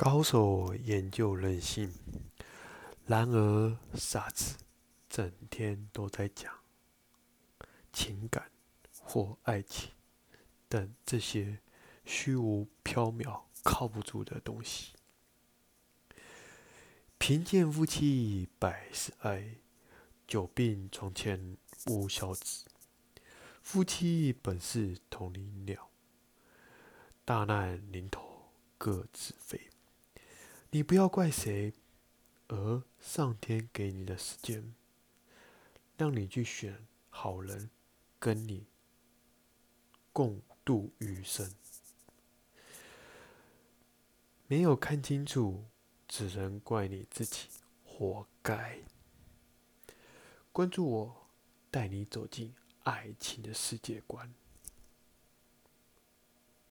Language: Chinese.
高手研究人性，然而傻子整天都在讲情感或爱情等这些虚无缥缈、靠不住的东西。贫贱夫妻百事哀，久病床前无孝子。夫妻本是同林鸟，大难临头各自飞。你不要怪谁，而上天给你的时间，让你去选好人，跟你共度余生。没有看清楚，只能怪你自己活该。关注我，带你走进爱情的世界观。